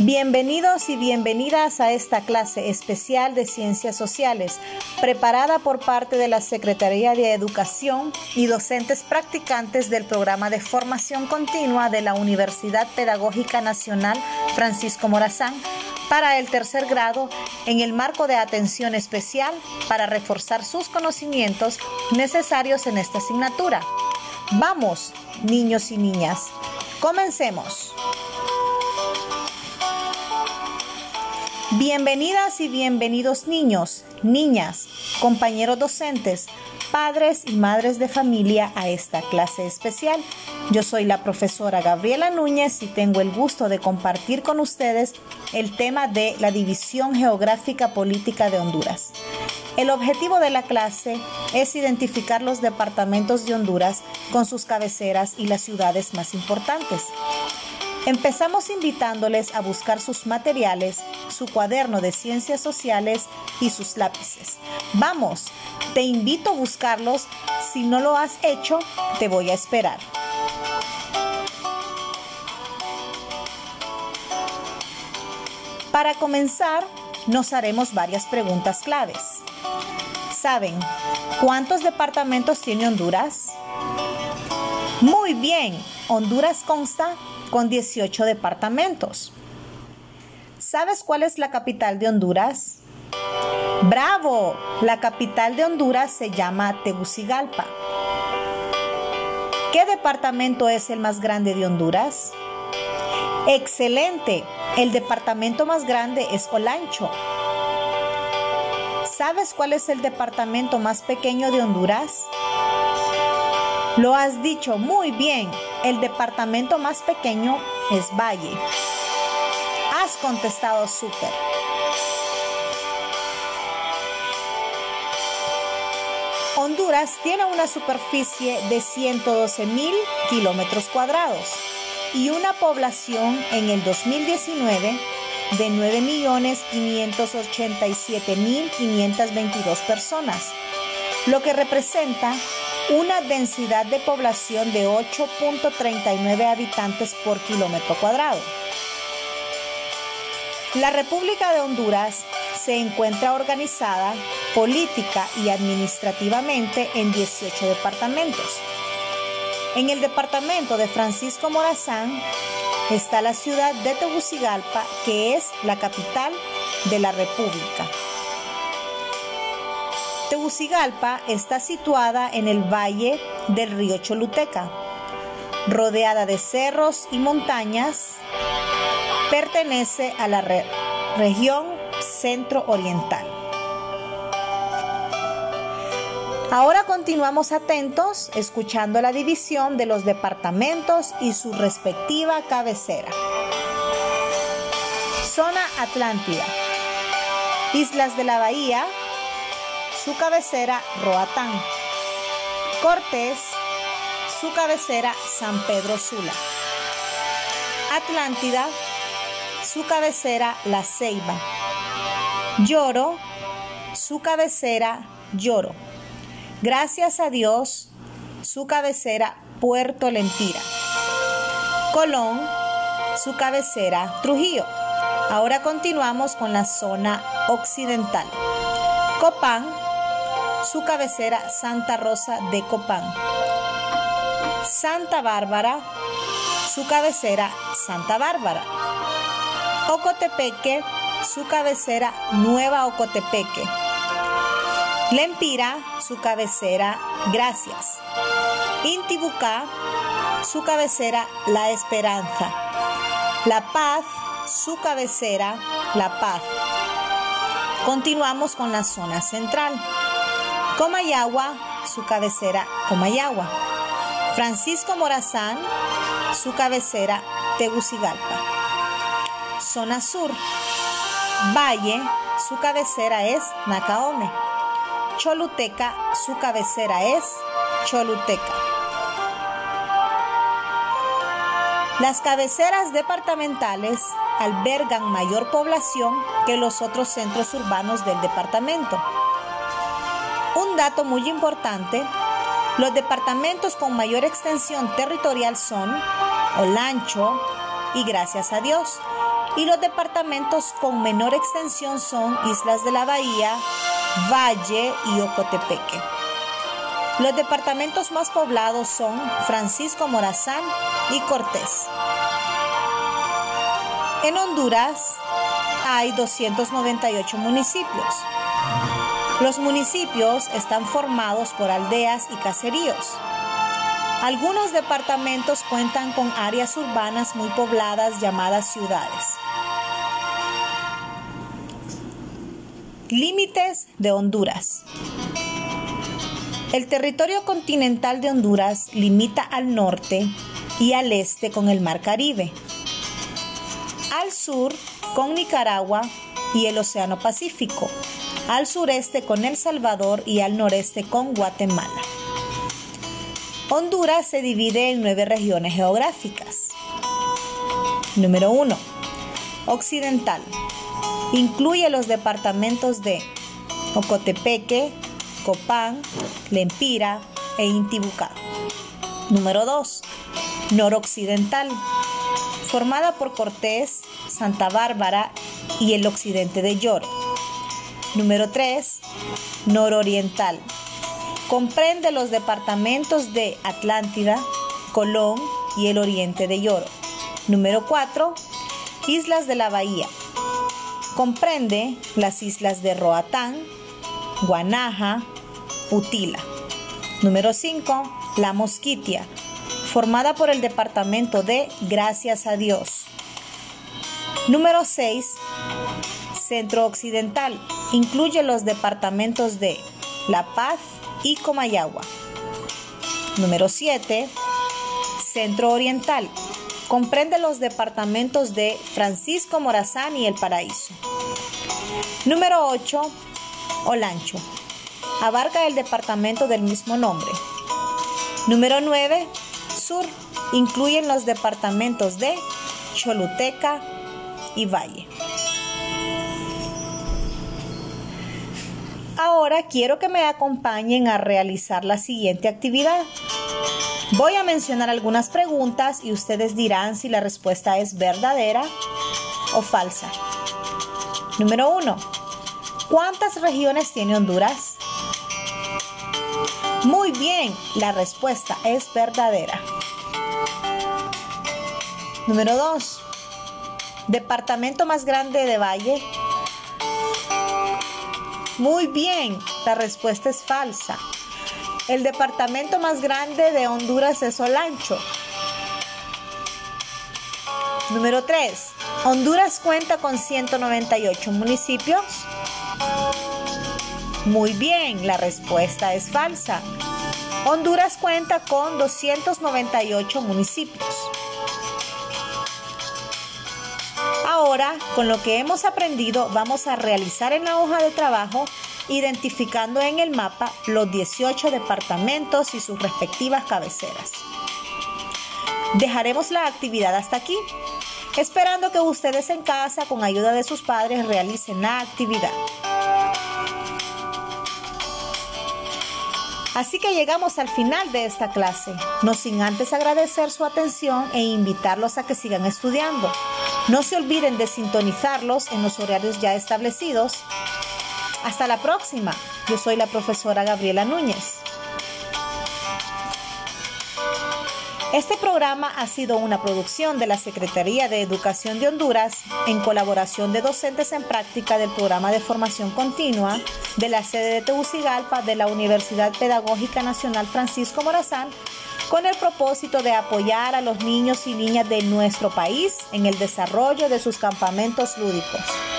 Bienvenidos y bienvenidas a esta clase especial de Ciencias Sociales, preparada por parte de la Secretaría de Educación y docentes practicantes del programa de formación continua de la Universidad Pedagógica Nacional Francisco Morazán para el tercer grado en el marco de atención especial para reforzar sus conocimientos necesarios en esta asignatura. Vamos, niños y niñas, comencemos. Bienvenidas y bienvenidos niños, niñas, compañeros docentes, padres y madres de familia a esta clase especial. Yo soy la profesora Gabriela Núñez y tengo el gusto de compartir con ustedes el tema de la división geográfica política de Honduras. El objetivo de la clase es identificar los departamentos de Honduras con sus cabeceras y las ciudades más importantes. Empezamos invitándoles a buscar sus materiales, su cuaderno de ciencias sociales y sus lápices. Vamos, te invito a buscarlos. Si no lo has hecho, te voy a esperar. Para comenzar, nos haremos varias preguntas claves. ¿Saben cuántos departamentos tiene Honduras? Muy bien, Honduras consta con 18 departamentos. ¿Sabes cuál es la capital de Honduras? ¡Bravo! La capital de Honduras se llama Tegucigalpa. ¿Qué departamento es el más grande de Honduras? Excelente. El departamento más grande es Olancho. ¿Sabes cuál es el departamento más pequeño de Honduras? Lo has dicho muy bien. El departamento más pequeño es Valle. Has contestado súper. Honduras tiene una superficie de 112 mil kilómetros cuadrados y una población en el 2019 de 9.587.522 personas, lo que representa una densidad de población de 8.39 habitantes por kilómetro cuadrado. La República de Honduras se encuentra organizada política y administrativamente en 18 departamentos. En el departamento de Francisco Morazán está la ciudad de Tegucigalpa, que es la capital de la República. Tegucigalpa está situada en el valle del río Choluteca, rodeada de cerros y montañas. Pertenece a la región centro-oriental. Ahora continuamos atentos escuchando la división de los departamentos y su respectiva cabecera. Zona Atlántida. Islas de la Bahía, su cabecera Roatán. Cortés, su cabecera San Pedro Sula. Atlántida, su cabecera La Ceiba. Lloro, su cabecera Lloro. Gracias a Dios, su cabecera Puerto Lempira. Colón, su cabecera Trujillo. Ahora continuamos con la zona occidental. Copán, su cabecera Santa Rosa de Copán. Santa Bárbara, su cabecera Santa Bárbara. Ocotepeque, su cabecera Nueva Ocotepeque. Lempira, su cabecera Gracias. Intibucá, su cabecera La Esperanza. La Paz, su cabecera La Paz. Continuamos con la zona central. Comayagua, su cabecera Comayagua. Francisco Morazán, su cabecera Tegucigalpa. Zona Sur. Valle, su cabecera es Nacaome. Choluteca, su cabecera es Choluteca. Las cabeceras departamentales albergan mayor población que los otros centros urbanos del departamento dato muy importante, los departamentos con mayor extensión territorial son Olancho, y Gracias a Dios. Y los departamentos con menor extensión son Islas de la Bahía, Valle y Ocotepeque. Los departamentos más poblados son Francisco Morazán y Cortés. En Honduras hay 298 municipios. Los municipios están formados por aldeas y caseríos. Algunos departamentos cuentan con áreas urbanas muy pobladas llamadas ciudades. Límites de Honduras. El territorio continental de Honduras limita al norte y al este con el Mar Caribe, al sur con Nicaragua y el Océano Pacífico, al sureste con El Salvador y al noreste con Guatemala. Honduras se divide en nueve regiones geográficas. Número 1. Occidental. Incluye los departamentos de Ocotepeque, Copán, Lempira e Intibucá. Número 2. Noroccidental. Formada por Cortés, Santa Bárbara y el occidente de Lloro. Número 3. Nororiental Comprende los departamentos de Atlántida, Colón y el oriente de Lloro. Número 4. Islas de la Bahía. Comprende las islas de Roatán, Guanaja, Utila. Número 5. La Mosquitia, formada por el departamento de Gracias a Dios. Número 6. Centro Occidental. Incluye los departamentos de La Paz, y Comayagua. Número 7. Centro Oriental. Comprende los departamentos de Francisco Morazán y El Paraíso. Número 8. Olancho. Abarca el departamento del mismo nombre. Número 9. Sur. Incluyen los departamentos de Choluteca y Valle. Ahora quiero que me acompañen a realizar la siguiente actividad. Voy a mencionar algunas preguntas y ustedes dirán si la respuesta es verdadera o falsa. Número 1. ¿Cuántas regiones tiene Honduras? Muy bien, la respuesta es verdadera. Número 2. Departamento más grande de Valle muy bien, la respuesta es falsa. El departamento más grande de Honduras es Olancho. Número 3. Honduras cuenta con 198 municipios. Muy bien, la respuesta es falsa. Honduras cuenta con 298 municipios. Ahora, con lo que hemos aprendido, vamos a realizar en la hoja de trabajo identificando en el mapa los 18 departamentos y sus respectivas cabeceras. Dejaremos la actividad hasta aquí, esperando que ustedes en casa, con ayuda de sus padres, realicen la actividad. Así que llegamos al final de esta clase, no sin antes agradecer su atención e invitarlos a que sigan estudiando. No se olviden de sintonizarlos en los horarios ya establecidos. Hasta la próxima. Yo soy la profesora Gabriela Núñez. Este programa ha sido una producción de la Secretaría de Educación de Honduras en colaboración de docentes en práctica del programa de formación continua de la sede de Tegucigalpa de la Universidad Pedagógica Nacional Francisco Morazán con el propósito de apoyar a los niños y niñas de nuestro país en el desarrollo de sus campamentos lúdicos.